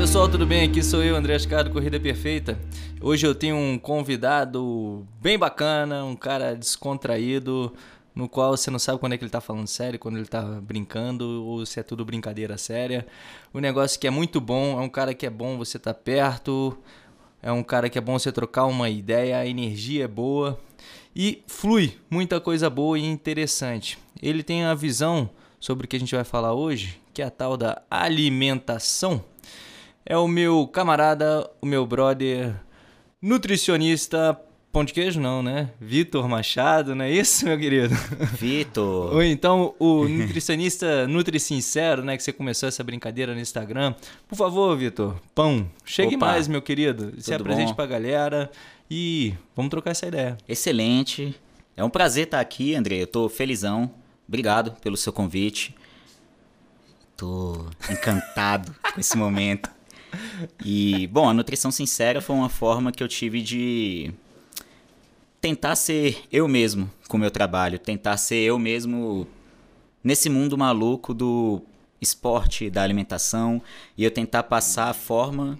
pessoal, tudo bem? Aqui sou eu, André Ascar do Corrida Perfeita. Hoje eu tenho um convidado bem bacana, um cara descontraído, no qual você não sabe quando é que ele tá falando sério, quando ele tá brincando, ou se é tudo brincadeira séria. O negócio que é muito bom, é um cara que é bom você tá perto, é um cara que é bom você trocar uma ideia, a energia é boa e flui muita coisa boa e interessante. Ele tem a visão sobre o que a gente vai falar hoje, que é a tal da alimentação. É o meu camarada, o meu brother, nutricionista, pão de queijo não, né? Vitor Machado, não é isso, meu querido? Vitor. Ou então o nutricionista Nutri Sincero, né? Que você começou essa brincadeira no Instagram. Por favor, Vitor, pão, chegue Opa. mais, meu querido. Se apresente bom? pra galera e vamos trocar essa ideia. Excelente. É um prazer estar aqui, André. Eu tô felizão. Obrigado pelo seu convite. Tô encantado com esse momento. E, bom, a nutrição sincera foi uma forma que eu tive de tentar ser eu mesmo com o meu trabalho, tentar ser eu mesmo nesse mundo maluco do esporte, da alimentação, e eu tentar passar a forma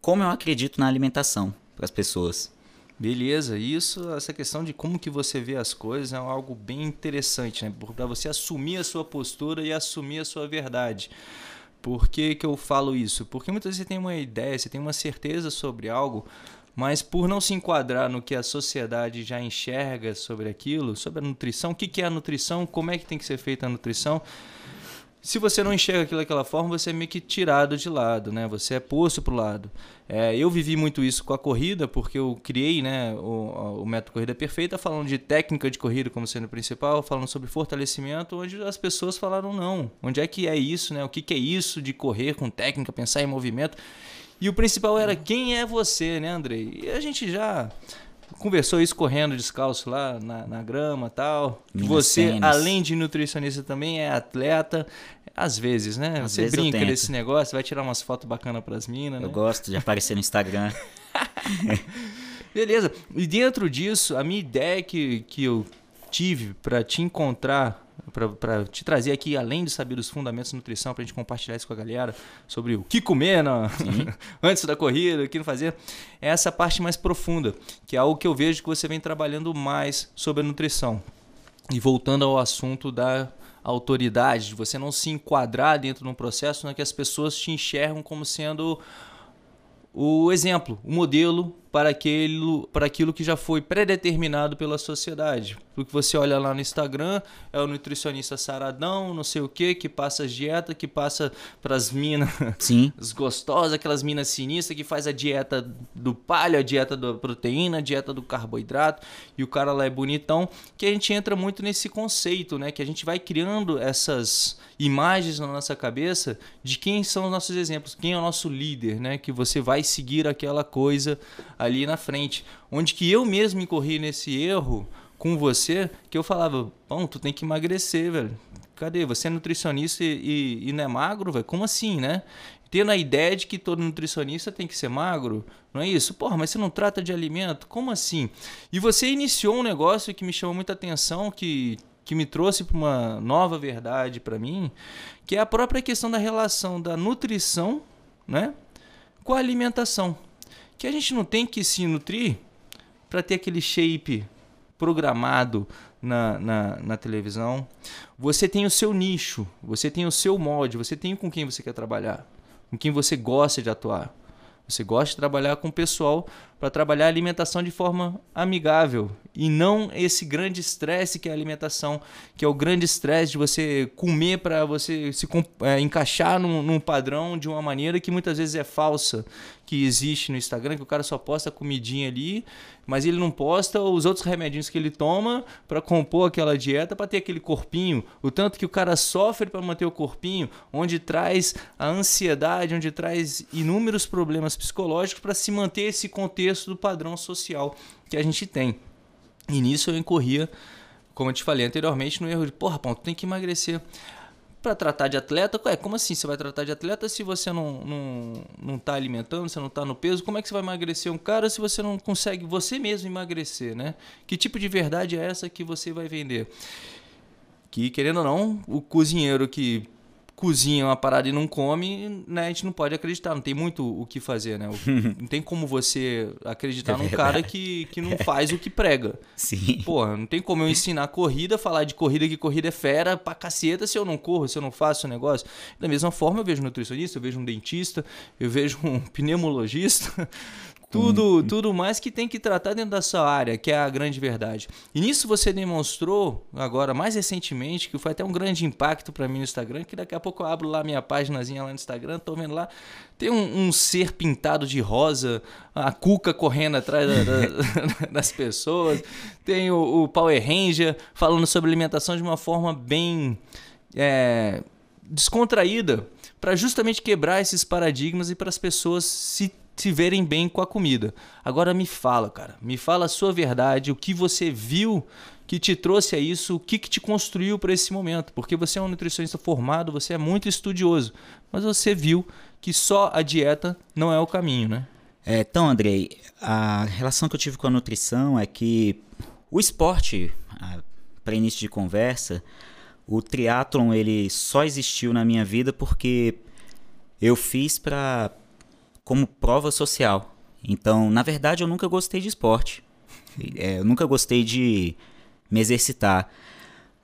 como eu acredito na alimentação para as pessoas. Beleza, isso, essa questão de como que você vê as coisas é algo bem interessante, né? Para você assumir a sua postura e assumir a sua verdade. Por que, que eu falo isso? Porque muitas vezes você tem uma ideia, você tem uma certeza sobre algo, mas por não se enquadrar no que a sociedade já enxerga sobre aquilo, sobre a nutrição, o que, que é a nutrição, como é que tem que ser feita a nutrição, se você não enxerga aquilo daquela forma, você é meio que tirado de lado, né? Você é posto para o lado. É, eu vivi muito isso com a corrida, porque eu criei né, o, o método Corrida Perfeita, falando de técnica de corrida como sendo principal, falando sobre fortalecimento, onde as pessoas falaram não. Onde é que é isso, né? O que, que é isso de correr com técnica, pensar em movimento? E o principal era quem é você, né, Andrei? E a gente já conversou isso correndo descalço lá na, na grama tal. Minas você, tênis. além de nutricionista, também é atleta. Às vezes, né? Às você vezes brinca desse negócio, vai tirar umas fotos bacanas pras minas, Eu né? gosto de aparecer no Instagram. Beleza. E dentro disso, a minha ideia que, que eu tive para te encontrar para te trazer aqui, além de saber os fundamentos de nutrição, para a gente compartilhar isso com a galera, sobre o que comer na... antes da corrida, o que não fazer, é essa parte mais profunda, que é algo que eu vejo que você vem trabalhando mais sobre a nutrição. E voltando ao assunto da autoridade, de você não se enquadrar dentro de um processo em que as pessoas te enxergam como sendo o exemplo, o modelo para aquilo, para aquilo que já foi predeterminado pela sociedade. Porque você olha lá no Instagram, é o nutricionista saradão, não sei o que, que passa as dietas, que passa para as minas gostosas, aquelas minas sinistras, que faz a dieta do palho, a dieta da proteína, a dieta do carboidrato, e o cara lá é bonitão, que a gente entra muito nesse conceito, né? Que a gente vai criando essas imagens na nossa cabeça de quem são os nossos exemplos, quem é o nosso líder, né? Que você vai seguir aquela coisa ali na frente. Onde que eu mesmo incorri nesse erro com você, que eu falava, bom, tu tem que emagrecer, velho. Cadê? Você é nutricionista e, e, e não é magro, velho? Como assim, né? Tendo a ideia de que todo nutricionista tem que ser magro, não é isso? Porra, mas você não trata de alimento? Como assim? E você iniciou um negócio que me chamou muita atenção, que, que me trouxe para uma nova verdade para mim, que é a própria questão da relação da nutrição, né? Com a alimentação que a gente não tem que se nutrir para ter aquele shape programado na, na, na, televisão. Você tem o seu nicho, você tem o seu molde, você tem com quem você quer trabalhar, com quem você gosta de atuar. Você gosta de trabalhar com o pessoal para trabalhar a alimentação de forma amigável e não esse grande estresse que é a alimentação, que é o grande estresse de você comer para você se é, encaixar num, num, padrão de uma maneira que muitas vezes é falsa, que existe no Instagram, que o cara só posta comidinha ali, mas ele não posta os outros remedinhos que ele toma para compor aquela dieta para ter aquele corpinho, o tanto que o cara sofre para manter o corpinho, onde traz a ansiedade, onde traz inúmeros problemas psicológicos para se manter esse contexto do padrão social que a gente tem. E nisso eu incorria, como eu te falei anteriormente, no erro de, porra, pão, tu tem que emagrecer para tratar de atleta, é, como assim você vai tratar de atleta se você não, não, não tá alimentando, você não tá no peso? Como é que você vai emagrecer um cara se você não consegue você mesmo emagrecer, né? Que tipo de verdade é essa que você vai vender? Que, querendo ou não, o cozinheiro que cozinha uma parada e não come, né, a gente não pode acreditar, não tem muito o que fazer, né? não tem como você acreditar é num cara que, que não faz o que prega. Sim. Porra, não tem como eu ensinar corrida, falar de corrida que corrida é fera pra caceta se eu não corro, se eu não faço o negócio. Da mesma forma, eu vejo um nutricionista, eu vejo um dentista, eu vejo um pneumologista, tudo, tudo mais que tem que tratar dentro da sua área, que é a grande verdade. E nisso você demonstrou, agora mais recentemente, que foi até um grande impacto para mim no Instagram, que daqui a pouco eu abro lá minha páginazinha lá no Instagram, tô vendo lá, tem um, um ser pintado de rosa, a cuca correndo atrás da, da, das pessoas, tem o, o Power Ranger falando sobre alimentação de uma forma bem é, descontraída, para justamente quebrar esses paradigmas e para as pessoas se se verem bem com a comida. Agora me fala, cara, me fala a sua verdade, o que você viu que te trouxe a isso, o que, que te construiu para esse momento. Porque você é um nutricionista formado, você é muito estudioso, mas você viu que só a dieta não é o caminho, né? É, então, Andrei, a relação que eu tive com a nutrição é que o esporte, para início de conversa, o triatlon ele só existiu na minha vida porque eu fiz para como prova social. Então, na verdade, eu nunca gostei de esporte. É, eu nunca gostei de me exercitar.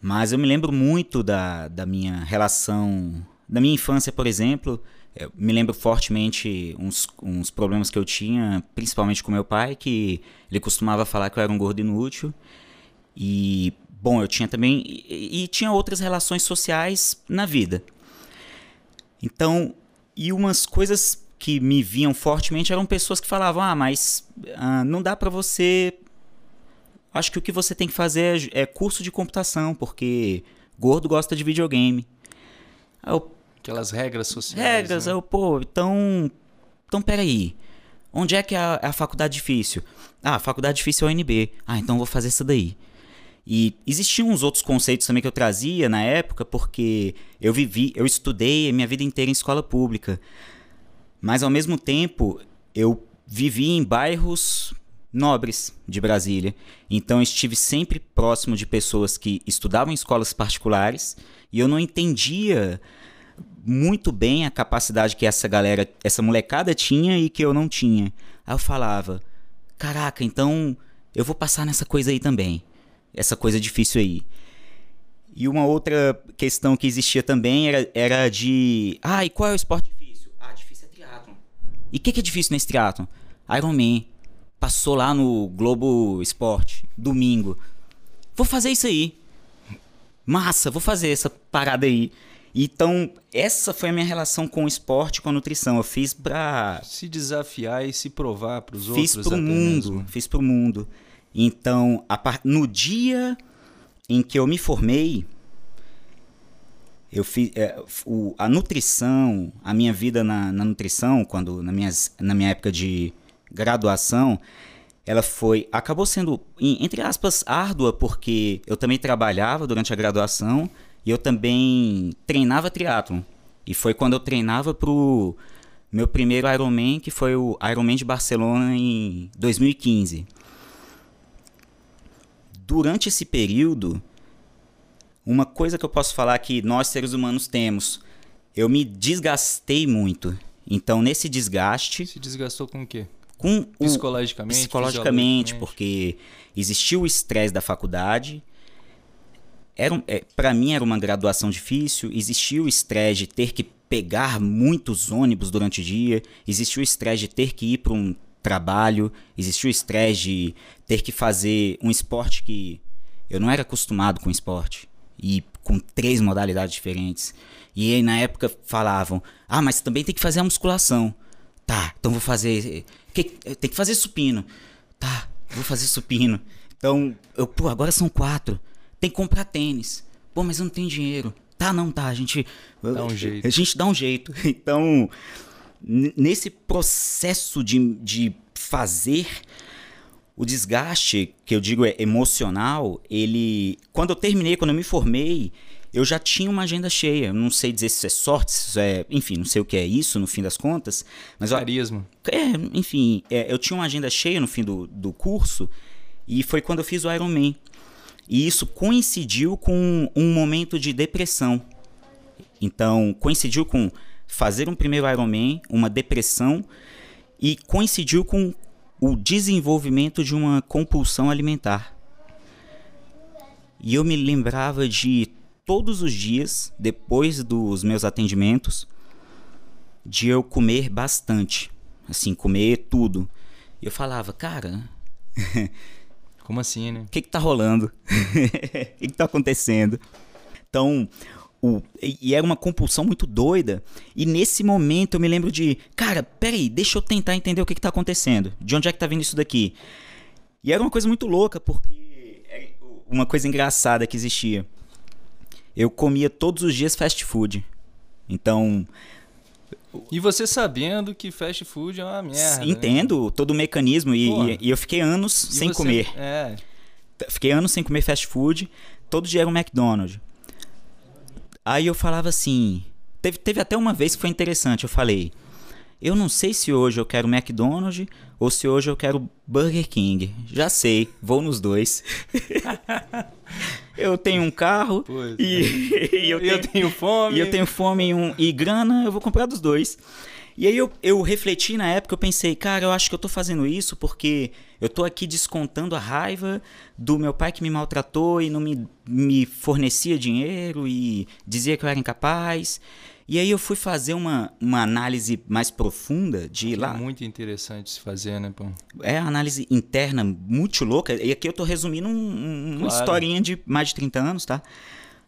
Mas eu me lembro muito da, da minha relação, da minha infância, por exemplo. Eu me lembro fortemente uns, uns problemas que eu tinha, principalmente com meu pai, que ele costumava falar que eu era um gordo inútil. E, bom, eu tinha também. E, e tinha outras relações sociais na vida. Então, e umas coisas que me viam fortemente eram pessoas que falavam: ah, mas ah, não dá para você. Acho que o que você tem que fazer é, é curso de computação, porque gordo gosta de videogame. Eu, Aquelas regras sociais. Regras, né? eu, pô, então. Então peraí. Onde é que é a, é a faculdade difícil? Ah, a faculdade difícil é o UNB. Ah, então vou fazer essa daí. E existiam uns outros conceitos também que eu trazia na época, porque eu vivi, eu estudei a minha vida inteira em escola pública. Mas ao mesmo tempo, eu vivi em bairros nobres de Brasília. Então estive sempre próximo de pessoas que estudavam em escolas particulares e eu não entendia muito bem a capacidade que essa galera, essa molecada tinha e que eu não tinha. Aí eu falava: "Caraca, então eu vou passar nessa coisa aí também. Essa coisa difícil aí". E uma outra questão que existia também era, era de: "Ah, e qual é o esporte difícil?" E o que, que, é difícil nesse triatlon? Iron Man. Passou lá no Globo Esporte, domingo. Vou fazer isso aí. Massa, vou fazer essa parada aí. Então, essa foi a minha relação com o esporte, com a nutrição. Eu fiz pra. Se desafiar e se provar pros outros. Fiz pro mundo. Mesmo. Fiz pro mundo. Então, par... no dia em que eu me formei, eu fiz é, o, a nutrição, a minha vida na, na, nutrição, quando na, minhas, na minha época de graduação, ela foi acabou sendo entre aspas árdua porque eu também trabalhava durante a graduação e eu também treinava triatlon. E foi quando eu treinava pro meu primeiro Ironman, que foi o Ironman de Barcelona em 2015. Durante esse período, uma coisa que eu posso falar que nós seres humanos temos, eu me desgastei muito. Então, nesse desgaste. Se desgastou com o quê? Com psicologicamente? Psicologicamente, porque existiu o estresse da faculdade. Era, é, para mim era uma graduação difícil, existiu o estresse de ter que pegar muitos ônibus durante o dia, existiu o estresse de ter que ir para um trabalho, existiu o estresse de ter que fazer um esporte que eu não era acostumado com esporte e com três modalidades diferentes. E aí na época falavam: "Ah, mas também tem que fazer a musculação". Tá, então vou fazer que, tem que fazer supino. Tá, vou fazer supino. Então, eu, pô, agora são quatro. Tem que comprar tênis. Pô, mas eu não tenho dinheiro. Tá, não, tá, a gente dá um jeito. A gente dá um jeito. Então, nesse processo de, de fazer o desgaste, que eu digo é emocional, ele. Quando eu terminei, quando eu me formei, eu já tinha uma agenda cheia. Eu não sei dizer se é sorte, se é. Enfim, não sei o que é isso no fim das contas. Mas Carisma. Eu, é, enfim, é, eu tinha uma agenda cheia no fim do, do curso e foi quando eu fiz o Ironman. E isso coincidiu com um momento de depressão. Então, coincidiu com fazer um primeiro Ironman, uma depressão e coincidiu com o desenvolvimento de uma compulsão alimentar. E eu me lembrava de todos os dias, depois dos meus atendimentos, de eu comer bastante. Assim, comer tudo. E eu falava, cara. Como assim, né? O que, que tá rolando? O que, que tá acontecendo? Então, o, e era uma compulsão muito doida. E nesse momento eu me lembro de, cara, peraí, deixa eu tentar entender o que, que tá acontecendo. De onde é que tá vindo isso daqui? E era uma coisa muito louca, porque uma coisa engraçada que existia. Eu comia todos os dias fast food. Então, e você sabendo que fast food é uma merda. né? Entendo né? todo o mecanismo e, e, e, eu fiquei anos e sem você, comer. É. Fiquei anos sem comer fast food. Todo dia era um McDonald's. Aí eu falava assim. Teve, teve até uma vez que foi interessante. Eu falei. Eu não sei se hoje eu quero McDonald's ou se hoje eu quero Burger King. Já sei, vou nos dois. eu tenho um carro pois, e, e eu, tenho, eu, tenho, fome. E eu tenho fome e, um, e grana, eu vou comprar dos dois. E aí eu, eu refleti na época, eu pensei, cara, eu acho que eu tô fazendo isso porque eu tô aqui descontando a raiva do meu pai que me maltratou e não me, me fornecia dinheiro e dizia que eu era incapaz. E aí eu fui fazer uma, uma análise mais profunda de é lá. É muito interessante se fazer, né, pô? É uma análise interna muito louca. E aqui eu tô resumindo um, um, claro. uma historinha de mais de 30 anos, tá?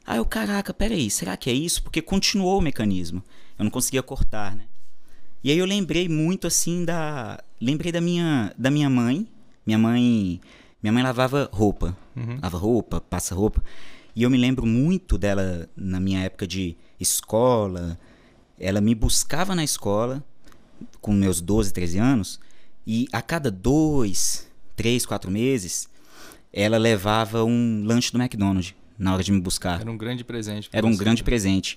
Aí eu, caraca, peraí, será que é isso? Porque continuou o mecanismo. Eu não conseguia cortar, né? E aí eu lembrei muito assim da. Lembrei da minha, da minha mãe. Minha mãe. Minha mãe lavava roupa. Uhum. Lava roupa, passa roupa. E eu me lembro muito dela na minha época de escola. Ela me buscava na escola com meus 12, 13 anos. E a cada dois, três, quatro meses, ela levava um lanche do McDonald's na hora de me buscar. Era um grande presente. Era um grande presente.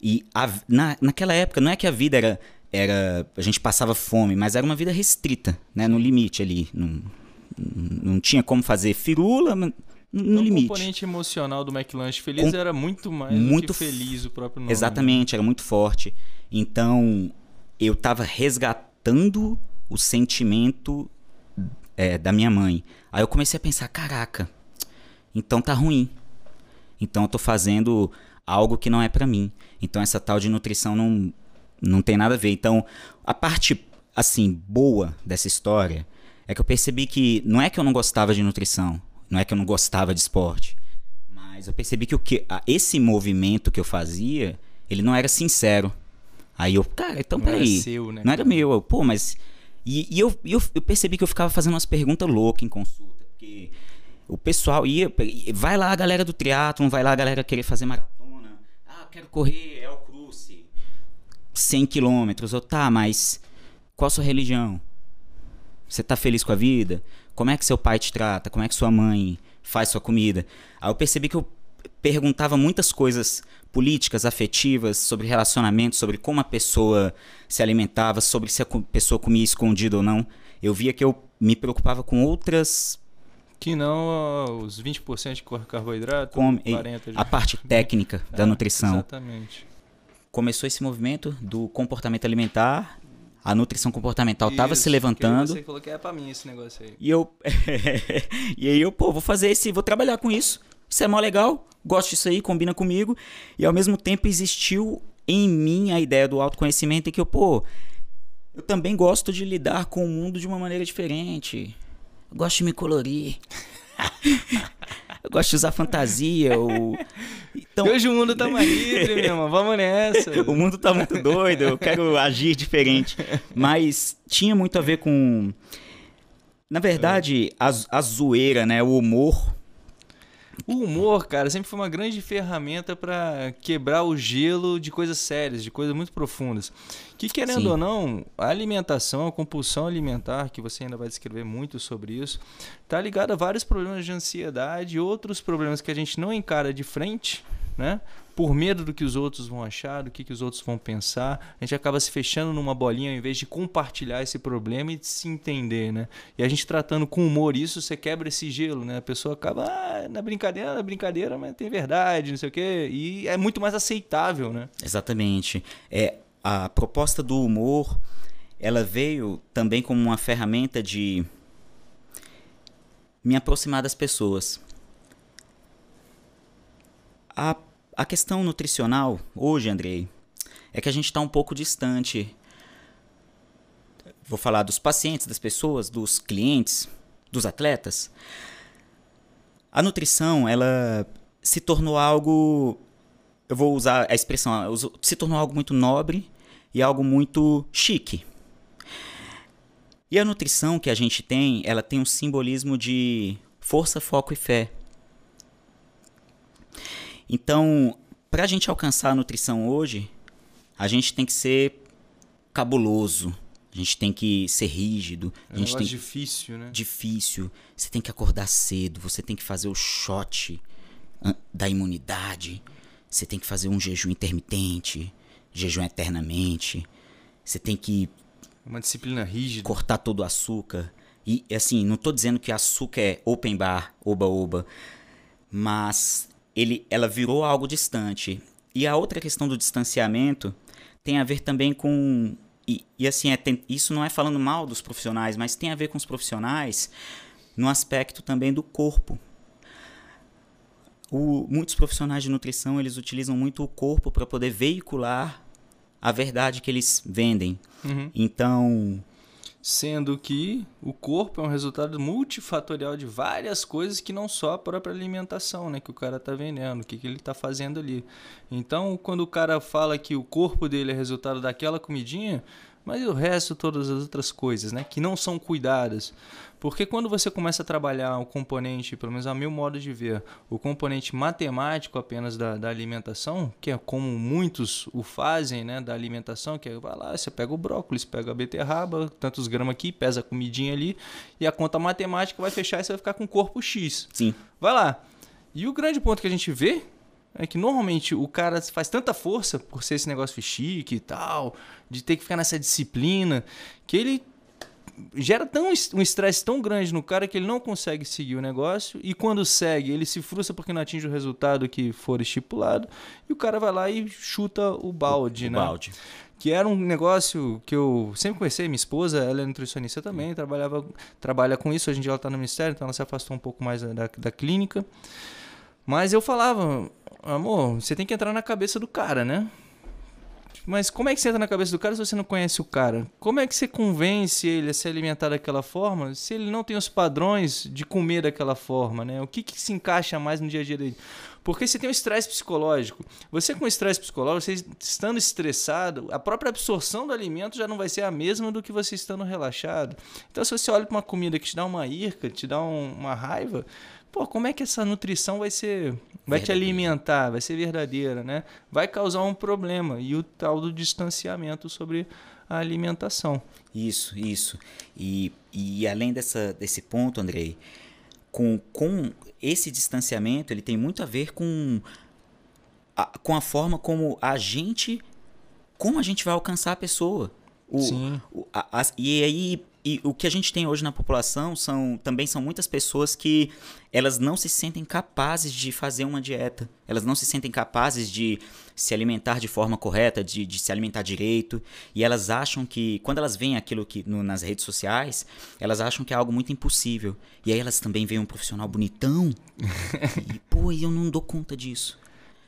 E a, na, naquela época, não é que a vida era, era. A gente passava fome, mas era uma vida restrita, né? No limite ali. Não, não tinha como fazer firula, no então, limite. O componente emocional do McLanche Feliz Com, era muito mais muito do que feliz o próprio nome. Exatamente, né? era muito forte. Então, eu estava resgatando o sentimento é, da minha mãe. Aí eu comecei a pensar, caraca, então tá ruim. Então eu tô fazendo algo que não é para mim. Então essa tal de nutrição não, não tem nada a ver. Então, a parte assim boa dessa história é que eu percebi que não é que eu não gostava de nutrição, não é que eu não gostava de esporte, mas eu percebi que o que esse movimento que eu fazia, ele não era sincero. Aí eu, cara, então não peraí. Era seu, né, não era meu, eu, pô, mas. E, e eu, eu, eu percebi que eu ficava fazendo umas perguntas loucas em consulta, porque o pessoal ia. Vai lá a galera do triatlon, vai lá a galera querer fazer maratona. Ah, quero correr, é o. 100 quilômetros. Eu, tá, mas qual a sua religião? Você tá feliz com a vida? Como é que seu pai te trata? Como é que sua mãe faz sua comida? Aí eu percebi que eu perguntava muitas coisas políticas, afetivas, sobre relacionamento, sobre como a pessoa se alimentava, sobre se a pessoa comia escondido ou não. Eu via que eu me preocupava com outras que não os 20% de carboidrato, com 40 de... a parte técnica da é, nutrição. Exatamente. Começou esse movimento do comportamento alimentar a nutrição comportamental estava se levantando. Você falou que é para mim esse negócio aí. E eu e aí eu, pô, vou fazer esse, vou trabalhar com isso. Isso é mó legal, gosto disso aí, combina comigo. E ao mesmo tempo existiu em mim a ideia do autoconhecimento e que eu, pô, eu também gosto de lidar com o mundo de uma maneira diferente. Eu gosto de me colorir. eu gosto de usar fantasia. Ou... Então, hoje o mundo tá mais livre, meu irmão. Vamos nessa. o mundo tá muito doido, eu quero agir diferente. Mas tinha muito a ver com. Na verdade, a, a zoeira, né? O humor. O humor, cara, sempre foi uma grande ferramenta para quebrar o gelo de coisas sérias, de coisas muito profundas. Que, querendo Sim. ou não, a alimentação, a compulsão alimentar, que você ainda vai descrever muito sobre isso, tá ligada a vários problemas de ansiedade e outros problemas que a gente não encara de frente, né? Por medo do que os outros vão achar, do que, que os outros vão pensar, a gente acaba se fechando numa bolinha ao invés de compartilhar esse problema e de se entender, né? E a gente tratando com humor isso, você quebra esse gelo, né? A pessoa acaba, ah, na brincadeira, na brincadeira, mas tem verdade, não sei o quê. E é muito mais aceitável, né? Exatamente. É, a proposta do humor, ela veio também como uma ferramenta de me aproximar das pessoas. A, a questão nutricional, hoje, Andrei, é que a gente está um pouco distante. Vou falar dos pacientes, das pessoas, dos clientes, dos atletas. A nutrição, ela se tornou algo. Eu vou usar a expressão, se tornou algo muito nobre e algo muito chique. E a nutrição que a gente tem, ela tem um simbolismo de força, foco e fé. Então, para a gente alcançar a nutrição hoje, a gente tem que ser cabuloso. A gente tem que ser rígido. É a gente tem difícil, né? Difícil. Você tem que acordar cedo. Você tem que fazer o shot da imunidade. Você tem que fazer um jejum intermitente, jejum eternamente. Você tem que uma disciplina rígida. Cortar todo o açúcar. E assim, não estou dizendo que açúcar é open bar, oba-oba, mas ele, ela virou algo distante. E a outra questão do distanciamento tem a ver também com. E, e assim, é, tem, isso não é falando mal dos profissionais, mas tem a ver com os profissionais no aspecto também do corpo. O, muitos profissionais de nutrição eles utilizam muito o corpo para poder veicular a verdade que eles vendem. Uhum. Então. Sendo que o corpo é um resultado multifatorial de várias coisas que não só a própria alimentação, né? Que o cara está vendendo, o que, que ele está fazendo ali. Então, quando o cara fala que o corpo dele é resultado daquela comidinha, mas e o resto, todas as outras coisas, né? Que não são cuidadas. Porque quando você começa a trabalhar o componente, pelo menos a meu modo de ver, o componente matemático apenas da, da alimentação, que é como muitos o fazem, né, da alimentação, que é, vai lá, você pega o brócolis, pega a beterraba, tantos gramas aqui, pesa a comidinha ali, e a conta matemática vai fechar e você vai ficar com corpo X. Sim. Vai lá. E o grande ponto que a gente vê é que normalmente o cara faz tanta força por ser esse negócio chique e tal, de ter que ficar nessa disciplina, que ele gera tão, um estresse tão grande no cara que ele não consegue seguir o negócio e quando segue ele se frustra porque não atinge o resultado que for estipulado e o cara vai lá e chuta o balde, o, né? balde. Que era um negócio que eu sempre conheci, minha esposa, ela é nutricionista também, trabalhava, trabalha com isso, hoje em dia ela está no ministério, então ela se afastou um pouco mais da, da clínica. Mas eu falava, amor, você tem que entrar na cabeça do cara, né? Mas como é que você entra na cabeça do cara se você não conhece o cara? Como é que você convence ele a se alimentar daquela forma se ele não tem os padrões de comer daquela forma, né? O que, que se encaixa mais no dia a dia dele? Porque você tem um estresse psicológico. Você com estresse psicológico, você estando estressado, a própria absorção do alimento já não vai ser a mesma do que você estando relaxado. Então, se você olha para uma comida que te dá uma irca, te dá um, uma raiva, pô, como é que essa nutrição vai ser, vai te alimentar, vai ser verdadeira, né? Vai causar um problema e o tal do distanciamento sobre a alimentação. Isso, isso. E, e além dessa, desse ponto, Andrei, com, com esse distanciamento, ele tem muito a ver com a, com a forma como a gente, como a gente vai alcançar a pessoa. O, Sim. O, a, a, e aí e o que a gente tem hoje na população são também são muitas pessoas que elas não se sentem capazes de fazer uma dieta. Elas não se sentem capazes de se alimentar de forma correta, de, de se alimentar direito. E elas acham que, quando elas veem aquilo que no, nas redes sociais, elas acham que é algo muito impossível. E aí elas também veem um profissional bonitão. e, pô, eu não dou conta disso.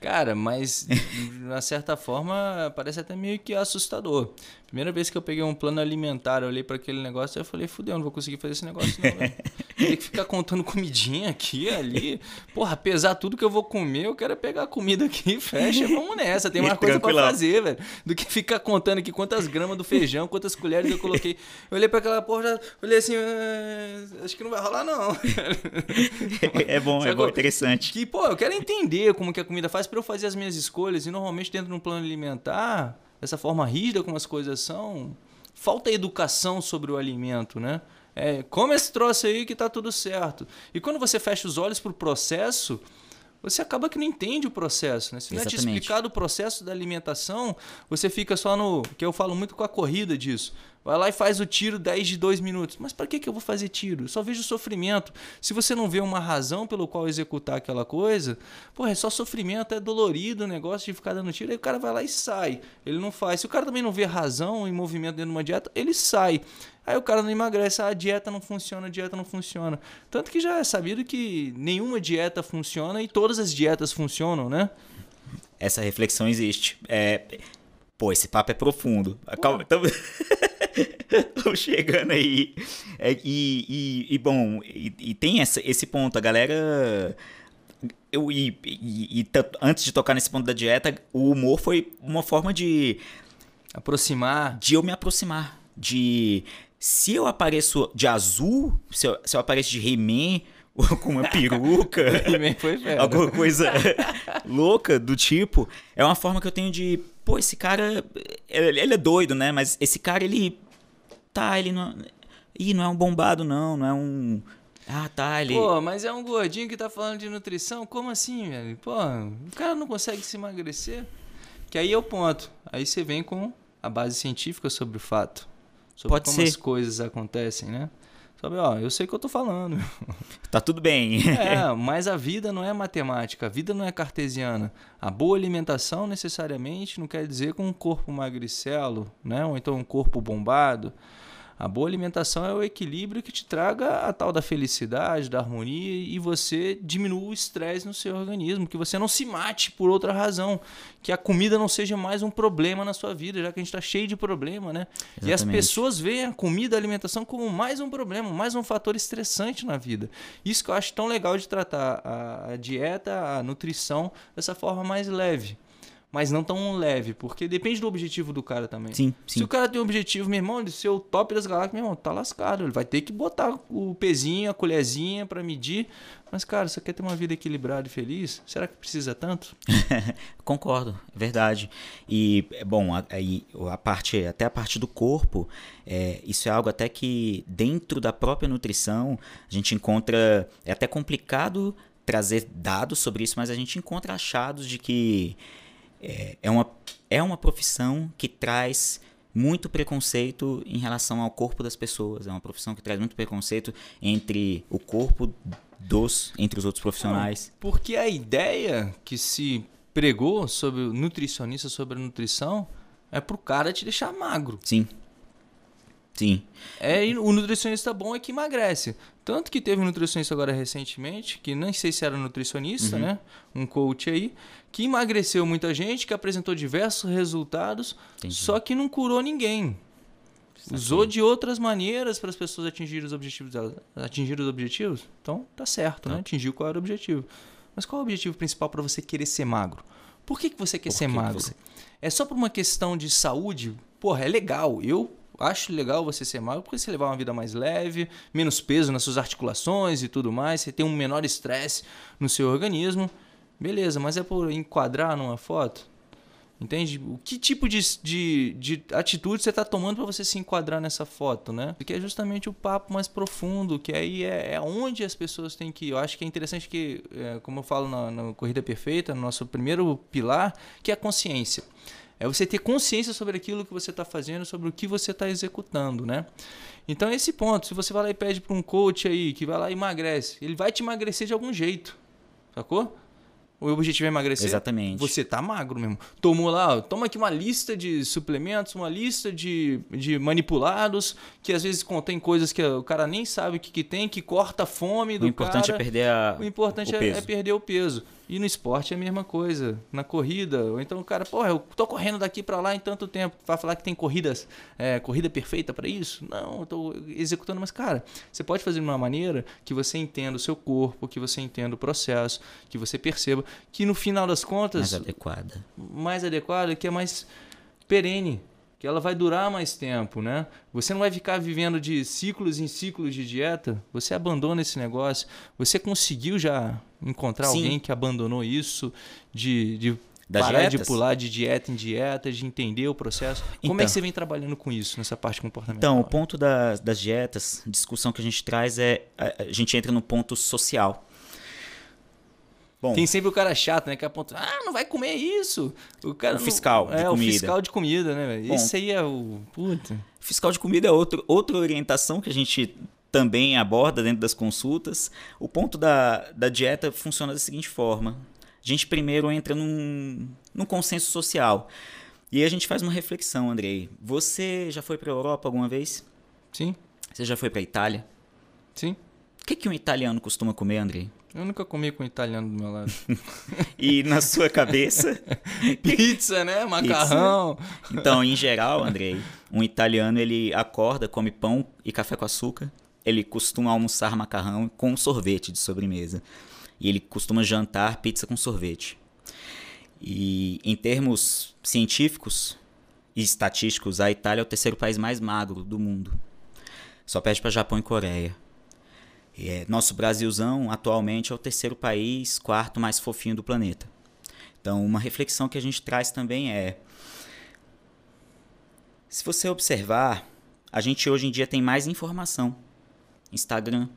Cara, mas de certa forma parece até meio que assustador. Primeira vez que eu peguei um plano alimentar, eu olhei para aquele negócio e falei, fudeu, não vou conseguir fazer esse negócio não, velho. Tem que ficar contando comidinha aqui, ali. Porra, apesar tudo que eu vou comer, eu quero é pegar a comida aqui, fecha, vamos nessa. Tem mais coisa para fazer, velho. Do que ficar contando aqui quantas gramas do feijão, quantas colheres eu coloquei. Eu olhei para aquela porra, olhei assim, ah, acho que não vai rolar não. é bom, Sabe é bom, interessante. Que, pô, eu quero entender como que a comida faz para eu fazer as minhas escolhas e normalmente dentro de um plano alimentar dessa forma rígida como as coisas são, falta educação sobre o alimento, né? É, come esse troço aí que tá tudo certo. E quando você fecha os olhos para o processo, você acaba que não entende o processo, né? Se não é te explicado o processo da alimentação, você fica só no. que eu falo muito com a corrida disso. Vai lá e faz o tiro 10 de 2 minutos. Mas para que, que eu vou fazer tiro? Eu só vejo sofrimento. Se você não vê uma razão pelo qual executar aquela coisa, porra, é só sofrimento, é dolorido o negócio de ficar dando tiro. Aí o cara vai lá e sai. Ele não faz. Se o cara também não vê razão em movimento dentro de uma dieta, ele sai. Aí o cara não emagrece, ah, a dieta não funciona, a dieta não funciona. Tanto que já é sabido que nenhuma dieta funciona e todas as dietas funcionam, né? Essa reflexão existe. É, pô, esse papo é profundo. Calma, tamo... Tô chegando aí. É, e, e, e, bom, e, e tem essa, esse ponto, a galera. Eu, e, e, antes de tocar nesse ponto da dieta, o humor foi uma forma de, Aproximar. de eu me aproximar. De. Se eu apareço de azul, se eu, se eu apareço de He-Man, ou com uma peruca. Alguma coisa louca do tipo, é uma forma que eu tenho de, pô, esse cara, ele é doido, né? Mas esse cara, ele, tá, ele não, ih, não é um bombado não, não é um, ah, tá, ele, Pô, mas é um gordinho que tá falando de nutrição? Como assim, velho? Pô, o cara não consegue se emagrecer? Que aí é o ponto. Aí você vem com a base científica sobre o fato. Sobre Pode como ser. as coisas acontecem, né? Sobre, ó, eu sei o que eu tô falando. tá tudo bem. É, mas a vida não é matemática, a vida não é cartesiana. A boa alimentação necessariamente não quer dizer com um corpo magricelo, né? Ou então um corpo bombado. A boa alimentação é o equilíbrio que te traga a tal da felicidade, da harmonia e você diminua o estresse no seu organismo, que você não se mate por outra razão, que a comida não seja mais um problema na sua vida, já que a gente está cheio de problema, né? E as Exatamente. pessoas veem a comida, a alimentação como mais um problema, mais um fator estressante na vida. Isso que eu acho tão legal de tratar a dieta, a nutrição dessa forma mais leve. Mas não tão leve, porque depende do objetivo do cara também. Sim, Se sim. o cara tem o objetivo, meu irmão, de ser o top das galáxias, meu irmão, tá lascado. Ele vai ter que botar o pezinho, a colherzinha pra medir. Mas, cara, você quer ter uma vida equilibrada e feliz? Será que precisa tanto? Concordo, é verdade. E, é bom, aí a parte, até a parte do corpo, é, isso é algo até que dentro da própria nutrição a gente encontra. É até complicado trazer dados sobre isso, mas a gente encontra achados de que é, é uma, é uma profissão que traz muito preconceito em relação ao corpo das pessoas. É uma profissão que traz muito preconceito entre o corpo dos, entre os outros profissionais. Porque a ideia que se pregou sobre o nutricionista, sobre a nutrição, é pro cara te deixar magro. Sim. Sim. É, o nutricionista bom é que emagrece. Tanto que teve um nutricionista agora recentemente, que nem sei se era nutricionista, né? Um coach aí, que emagreceu muita gente, que apresentou diversos resultados, Entendi. só que não curou ninguém. Usou de outras maneiras para as pessoas atingirem os objetivos delas. Atingir os objetivos? Então tá certo, né? Atingiu qual era o objetivo. Mas qual é o objetivo principal para você querer ser magro? Por que, que você quer Por ser que magro? você- É só por uma questão de saúde? Porra, é legal. Eu acho legal você ser magro porque você levar uma vida mais leve, menos peso nas suas articulações e tudo mais, você tem um menor estresse no seu organismo. Beleza, mas é por enquadrar numa foto? Entende? O que tipo de, de, de atitude você está tomando para você se enquadrar nessa foto, né? Porque é justamente o papo mais profundo, que aí é, é onde as pessoas têm que ir. Eu acho que é interessante que, é, como eu falo na, na Corrida Perfeita, no nosso primeiro pilar, que é a consciência. É você ter consciência sobre aquilo que você está fazendo, sobre o que você está executando, né? Então, esse ponto, se você vai lá e pede para um coach aí, que vai lá e emagrece, ele vai te emagrecer de algum jeito, sacou? O objetivo é emagrecer? Exatamente. Você tá magro mesmo. Tomou lá, toma aqui uma lista de suplementos, uma lista de, de manipulados, que às vezes contém coisas que o cara nem sabe o que, que tem, que corta a fome do O importante cara. é perder a, O importante o é, é perder o peso. E no esporte é a mesma coisa. Na corrida, ou então o cara, porra, eu tô correndo daqui pra lá em tanto tempo. Vai falar que tem corridas, é, corrida perfeita pra isso? Não, eu tô executando, mas cara, você pode fazer de uma maneira que você entenda o seu corpo, que você entenda o processo, que você perceba que no final das contas, mais adequada. mais adequada, que é mais perene, que ela vai durar mais tempo, né? Você não vai ficar vivendo de ciclos em ciclos de dieta, você abandona esse negócio. Você conseguiu já encontrar Sim. alguém que abandonou isso de, de Das parar de dietas? pular de dieta em dieta, de entender o processo? Como é Então. que você vem trabalhando com isso nessa parte comportamental? Então, o ponto das, das dietas, discussão que a gente traz é. A, a gente entra no ponto social. Bom. Tem sempre o cara chato, né? Que aponta, ah, não vai comer isso. O, cara O fiscal não... de é, comida. o fiscal de comida, né? Bom. Esse aí é o. Puta. Fiscal de comida é outro, outra orientação que a gente também aborda dentro das consultas. O ponto da, da dieta funciona da seguinte forma: a gente primeiro entra num, num consenso social. E aí a gente faz uma reflexão, Andrei. Você já foi para a Europa alguma vez? Sim, Você já foi para a Itália? sim. O que, que um italiano costuma comer, Andrei? Eu nunca comi com um italiano do meu lado. E na sua cabeça? Pizza, né? Macarrão. Então, em geral, Andrei, um italiano ele acorda, come pão e café com açúcar. Ele costuma almoçar macarrão com sorvete de sobremesa. E ele costuma jantar pizza com sorvete. E em termos científicos e estatísticos, a Itália é o terceiro país mais magro do mundo. Só perde para Japão e Coreia. É, nosso Brasilzão atualmente é o terceiro país, quarto mais fofinho do planeta. Então, uma reflexão que a gente traz também é: se você observar, a gente hoje em dia tem mais informação. Instagram,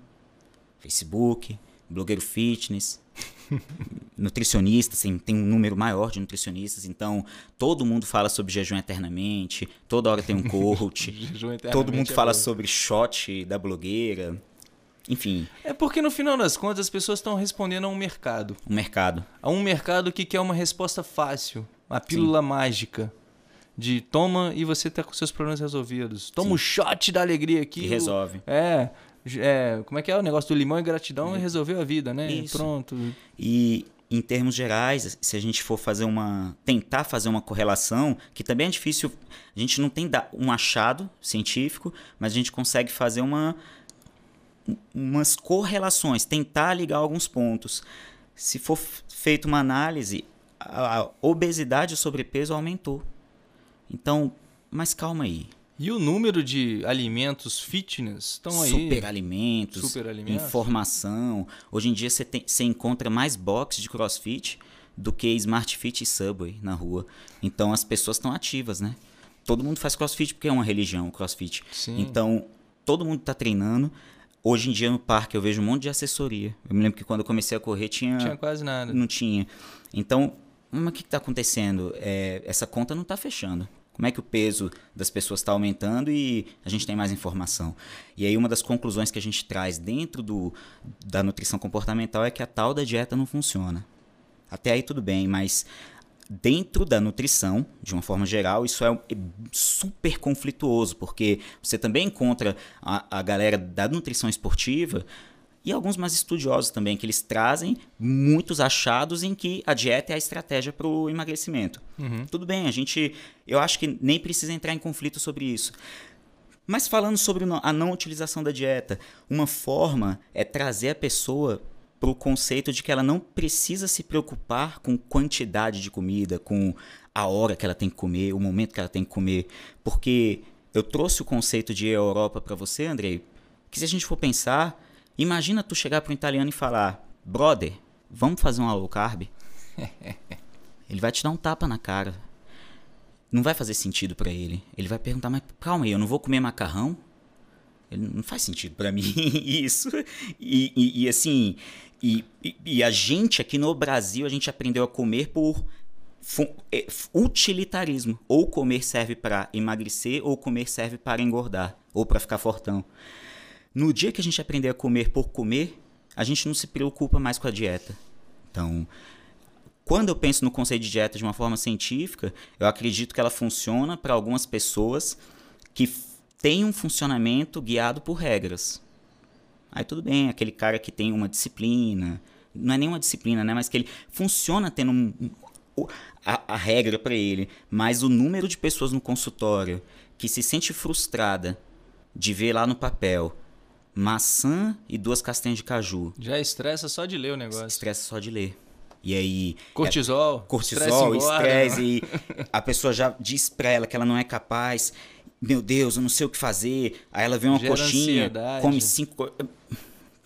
Facebook, blogueiro fitness, nutricionistas, tem, tem um número maior de nutricionistas, então todo mundo fala sobre jejum eternamente, toda hora tem um coach, todo mundo é fala bom. sobre shot da blogueira, enfim, É porque no final das contas as pessoas estão respondendo a um mercado. o mercado. A um mercado que quer uma resposta fácil. Uma pílula mágica. De toma e você tá com seus problemas resolvidos. Toma o shot da alegria aqui. Que o- resolve. É, é. Como é que é o negócio do limão e gratidão e resolveu a vida, né? Isso. Pronto. E em termos gerais, se a gente for fazer uma. tentar fazer uma correlação, que também é difícil, a gente não tem um achado científico, mas a gente consegue fazer uma, umas correlações, tentar ligar alguns pontos. Se for feita uma análise, a, obesidade e o sobrepeso aumentou. Então, mas calma aí. E o número de alimentos fitness estão aí. Superalimentos, Superalimentos. informação. Hoje em dia você, tem, você encontra mais box de crossfit do que Smart Fit e Subway na rua. Então as pessoas estão ativas, né? Todo mundo faz crossfit porque é uma religião, o crossfit. Sim. Então todo mundo está treinando. Hoje em dia no parque eu vejo um monte de assessoria. Eu me lembro que quando eu comecei a correr tinha. Tinha quase nada. Não tinha. Então, mas o que está acontecendo? É, essa conta não está fechando. Como é que o peso das pessoas está aumentando e a gente tem mais informação? E aí uma das conclusões que a gente traz dentro do, da nutrição comportamental é que a tal da dieta não funciona. Até aí tudo bem, mas dentro da nutrição, de uma forma geral, isso é, é super conflituoso, porque você também encontra a, a galera da nutrição esportiva e alguns mais estudiosos também, que eles trazem muitos achados em que a dieta é a estratégia para o emagrecimento. Tudo bem, a gente. Eu acho que nem precisa entrar em conflito sobre isso. Mas falando sobre a não utilização da dieta, uma forma é trazer a pessoa para o conceito de que ela não precisa se preocupar com quantidade de comida, com a hora que ela tem que comer, o momento que ela tem que comer. Porque eu trouxe o conceito de Europa para você, Andrei, que se a gente for pensar, imagina tu chegar para um italiano e falar: brother, vamos fazer um low carb? Ele vai te dar um tapa na cara. Não vai fazer sentido pra ele. Ele vai perguntar, mas calma aí, eu não vou comer macarrão? Não faz sentido pra mim isso. E, e- e, assim, e, e- a gente aqui no Brasil, a gente aprendeu a comer por é, utilitarismo. Ou comer serve pra emagrecer, ou comer serve para engordar, ou pra ficar fortão. No dia que a gente aprender a comer por comer, a gente não se preocupa mais com a dieta. Então, quando eu penso no conceito de dieta de uma forma científica, eu acredito que ela funciona para algumas pessoas que têm um funcionamento guiado por regras. Aí tudo bem, aquele cara que tem uma disciplina, não é nenhuma disciplina, né? Mas que ele funciona tendo um- a, a regra para ele. Mas o número de pessoas no consultório que se sente frustrada de ver lá no papel maçã e duas castanhas de caju, Já estressa só de ler o negócio. estresse só de ler. E aí Cortisol. cortisol, estresse engorda, estresse, né? e a pessoa já diz pra ela que ela não é capaz. Meu Deus, eu não sei o que fazer. Aí ela vê uma Gera coxinha, ansiedade. come cinco.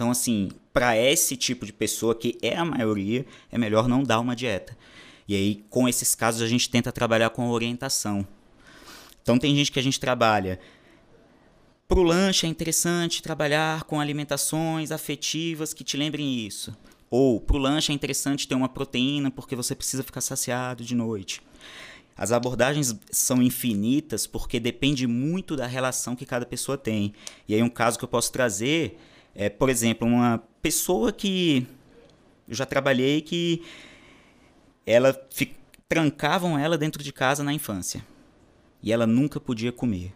Então, assim, pra esse tipo de pessoa, que é a maioria, é melhor não dar uma dieta. E aí, com esses casos, a gente tenta trabalhar com orientação. Então, tem gente que a gente trabalha. Pro lanche é interessante trabalhar com alimentações afetivas que te lembrem isso. Ou para o lanche é interessante ter uma proteína porque você precisa ficar saciado de noite. As abordagens são infinitas porque depende muito da relação que cada pessoa tem. E aí um caso que eu posso trazer é, por exemplo, uma pessoa que eu já trabalhei que ela trancavam ela dentro de casa na infância e ela nunca podia comer.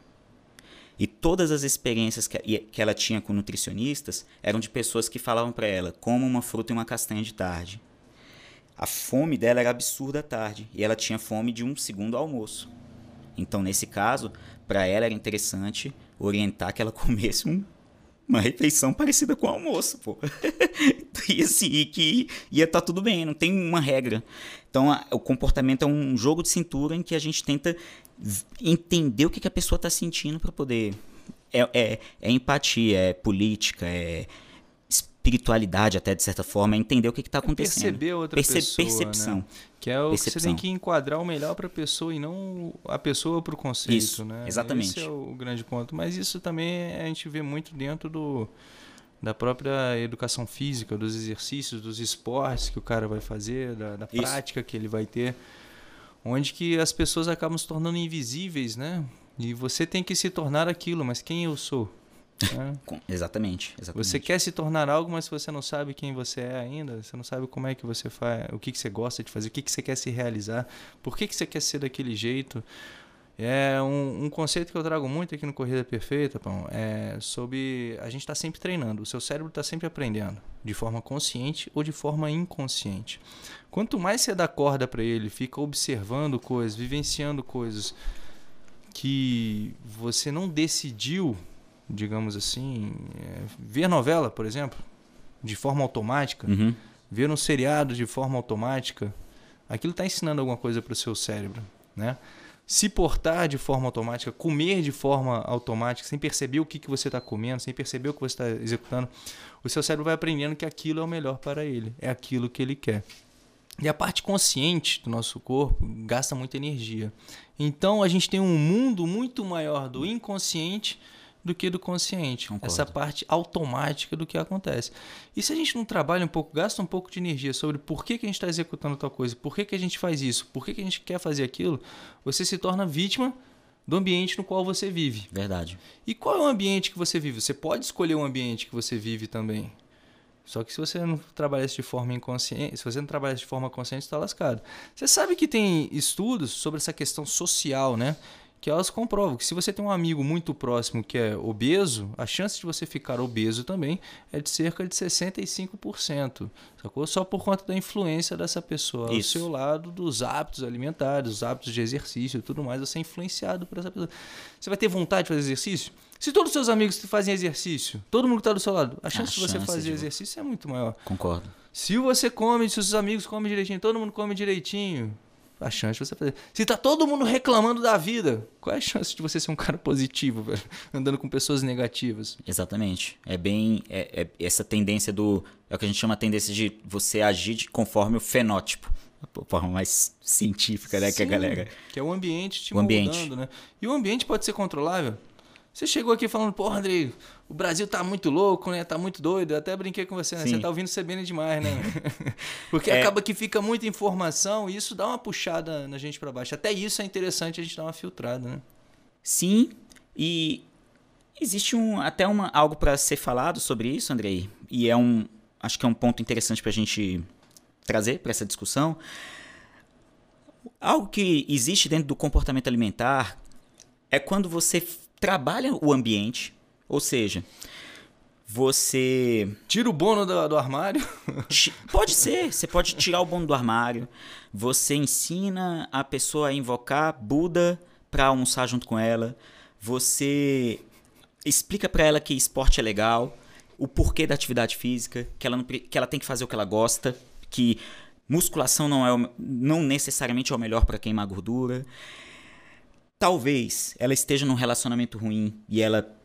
E todas as experiências que, que ela tinha com nutricionistas eram de pessoas que falavam para ela: coma uma fruta e uma castanha de tarde. A fome dela era absurda à tarde e ela tinha fome de um segundo almoço. Então, nesse caso, para ela era interessante orientar que ela comesse um uma refeição parecida com o almoço, pô. e assim, que ia estar tá tudo bem, não tem uma regra. Então, a, o comportamento é um jogo de cintura em que a gente tenta entender o que, que a pessoa está sentindo para poder. É, é, é, empatia, é política, é espiritualidade até de certa forma, é entender o que está acontecendo. É perceber outra Perce pessoa, percepção. Né? Que é o percepção. que você tem que enquadrar o melhor para a pessoa e não a pessoa para o conceito, isso, né? Exatamente. Esse é o grande ponto. Mas isso também a gente vê muito dentro do da própria educação física, dos exercícios, dos esportes que o cara vai fazer, da, da prática que ele vai ter, onde que as pessoas acabam se tornando invisíveis, né? E você tem que se tornar aquilo, mas quem eu sou? É. exatamente, exatamente. Você quer se tornar algo, mas você não sabe quem você é ainda, você não sabe como é que você faz, o que, que você gosta de fazer, o que, que você quer se realizar, por que, que você quer ser daquele jeito. É um, um conceito que eu trago muito aqui no Corrida Perfeita, Pão, é sobre a gente está sempre treinando, o seu cérebro está sempre aprendendo, de forma consciente ou de forma inconsciente. Quanto mais você dá corda para ele, fica observando coisas, vivenciando coisas que você não decidiu digamos assim, é, ver novela, por exemplo, de forma automática, uhum. ver um seriado de forma automática, aquilo está ensinando alguma coisa para o seu cérebro, né? Se portar de forma automática, comer de forma automática, sem perceber o que, que você está comendo, sem perceber o que você está executando, o seu cérebro vai aprendendo que aquilo é o melhor para ele, é aquilo que ele quer. E a parte consciente do nosso corpo gasta muita energia. Então a gente tem um mundo muito maior do inconsciente do que do consciente. Concordo. Essa parte automática do que acontece. E se a gente não trabalha um pouco, gasta um pouco de energia sobre por que, que a gente está executando tal coisa, por que, que a gente faz isso, por que, que a gente quer fazer aquilo, você se torna vítima do ambiente no qual você vive. Verdade. E qual é o ambiente que você vive? Você pode escolher o ambiente que você vive também. Só que se você não trabalha de forma inconsciente, se você não trabalha de forma consciente, está lascado. Você sabe que tem estudos sobre essa questão social, né? Que elas comprovam que se você tem um amigo muito próximo que é obeso, a chance de você ficar obeso também é de cerca de 65%, sacou? Só por conta da influência dessa pessoa Isso. ao seu lado, dos hábitos alimentares, dos hábitos de exercício e tudo mais, você é influenciado por essa pessoa. Você vai ter vontade de fazer exercício? Se todos os seus amigos fazem exercício, todo mundo que está do seu lado, a chance a de você fazer de... exercício é muito maior. Concordo. Se você come, se os seus amigos comem direitinho, todo mundo come direitinho, a chance de você fazer. Se tá todo mundo reclamando da vida, qual é a chance de você ser um cara positivo, velho? Andando com pessoas negativas. Exatamente. É bem. É, é essa tendência do. É o que a gente chama a tendência de você agir de, conforme o fenótipo. A forma mais científica, né? Sim, que a galera. Que é o ambiente te o ambiente. né? E o ambiente pode ser controlável. Você chegou aqui falando, porra, Andrei, o Brasil tá muito louco, né? Tá muito doido. Eu até brinquei com você, né? Sim. Você tá ouvindo CBN demais, né? Porque é. acaba que fica muita informação e isso dá uma puxada na gente para baixo. Até isso é interessante a gente dar uma filtrada, né? Sim, e existe um, até uma, algo para ser falado sobre isso, Andrei. E é um. Acho que é um ponto interessante para a gente trazer para essa discussão. Algo que existe dentro do comportamento alimentar é quando você trabalha o ambiente, ou seja, você. Tira o bono do, do, armário? Pode ser, você pode tirar o bono do armário. Você ensina a pessoa a invocar Buda para almoçar junto com ela. Você explica para ela que esporte é legal, o porquê da atividade física, que ela, não, que ela tem que fazer o que ela gosta, que musculação não, é, não necessariamente é o melhor para queimar gordura. Talvez ela esteja num relacionamento ruim e ela,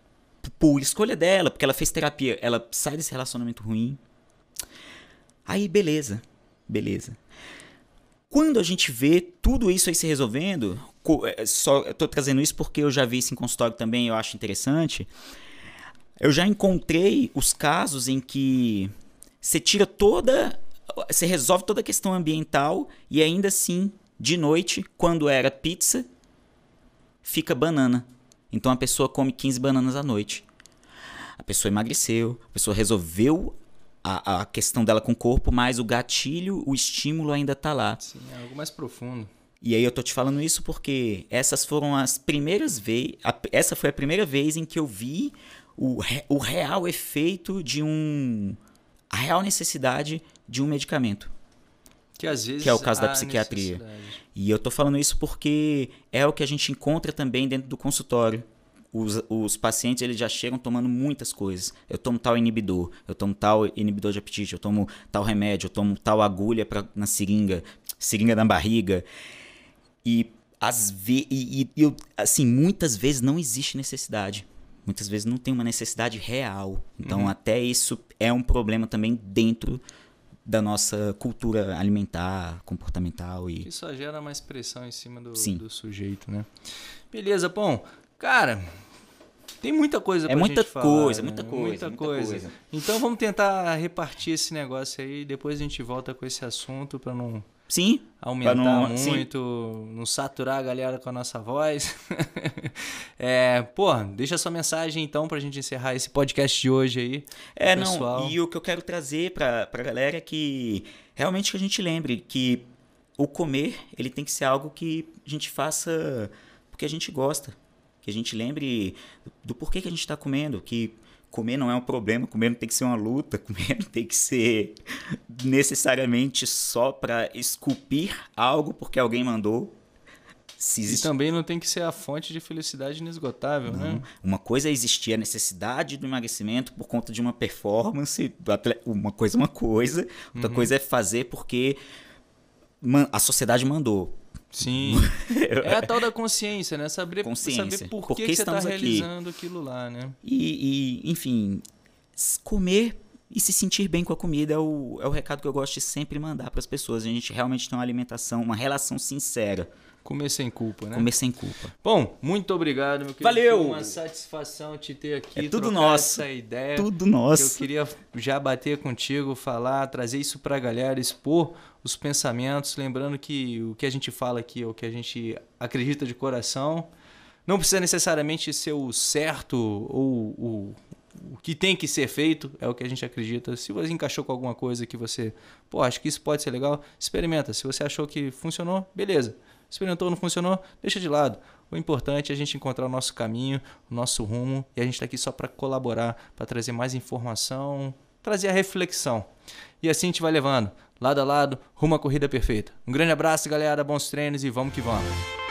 por escolha dela, porque ela fez terapia, ela sai desse relacionamento ruim. Aí, beleza, beleza. Quando a gente vê tudo isso aí se resolvendo, é, só eu tô trazendo isso porque eu já vi isso em consultório também, eu acho interessante. Eu já encontrei os casos em que você tira toda você resolve toda a questão ambiental e ainda assim, de noite, quando era pizza, fica banana. Então a pessoa come 15 bananas à noite. A pessoa emagreceu, a pessoa resolveu a, a questão dela com o corpo, mas o gatilho, o estímulo ainda tá lá. Sim, é algo mais profundo. E aí eu tô te falando isso porque essas foram as primeiras vezes. Essa foi a primeira vez em que eu vi o, re, o real efeito de um. a real necessidade de um medicamento. Que às vezes. Que é o caso da psiquiatria. E eu tô falando isso porque é o que a gente encontra também dentro do consultório. Os, os pacientes eles já chegam tomando muitas coisas. Eu tomo tal inibidor, eu tomo tal inibidor de apetite, eu tomo tal remédio, eu tomo tal agulha pra, na seringa, seringa na barriga. E às vezes, e, e, eu, assim, muitas vezes não existe necessidade. Muitas vezes não tem uma necessidade real. Então, uhum. até isso é um problema também dentro da nossa cultura alimentar, comportamental e. Só gera mais pressão em cima do, do sujeito, né? Beleza, bom. Cara, tem muita coisa é pra muita gente coisa, falar, muita né? coisa, muita, muita coisa. coisa. Então vamos tentar repartir esse negócio aí. Depois a gente volta com esse assunto para não Sim. Aumentar não, muito, sim. não saturar a galera com a nossa voz. é, pô, deixa sua mensagem então pra gente encerrar esse podcast de hoje aí. É, pessoal. não, e o que eu quero trazer pra, pra galera é que realmente que a gente lembre que o comer, ele tem que ser algo que a gente faça porque a gente gosta. Que a gente lembre do porquê que a gente está comendo, que comer não é um problema, comer não tem que ser uma luta, comer não tem que ser necessariamente só para esculpir algo porque alguém mandou. E também não tem que ser a fonte de felicidade inesgotável, não. né? Uma coisa é existir a necessidade do emagrecimento por conta de uma performance, uma coisa é uma coisa, outra uhum. coisa é fazer porque a sociedade mandou. Sim. é a tal da consciência, né? Saber, consciência. saber por, por que, que, você está realizando aquilo lá, né? E, e, enfim, comer e se sentir bem com a comida é o, é o recado que eu gosto de sempre mandar para as pessoas. A gente realmente tem uma alimentação, uma relação sincera Comer sem culpa, né? Comer sem culpa. Bom, muito obrigado, meu querido. Valeu! Foi uma satisfação te ter aqui. É tudo nosso. essa ideia. Tudo nosso. eu queria já bater contigo, falar, trazer isso pra galera, expor os pensamentos. Lembrando que o que a gente fala aqui é o que a gente acredita de coração. Não precisa necessariamente ser o certo ou o, o que tem que ser feito, é o que a gente acredita. Se você encaixou com alguma coisa que você, pô, acho que isso pode ser legal, experimenta. Se você achou que funcionou, beleza experimentou, não funcionou, deixa de lado. O importante é a gente encontrar o nosso caminho, o nosso rumo, e a gente está aqui só para colaborar, para trazer mais informação, trazer a reflexão. E assim a gente vai levando, lado a lado, rumo à corrida perfeita. Um grande abraço, galera, bons treinos e vamos que vamos.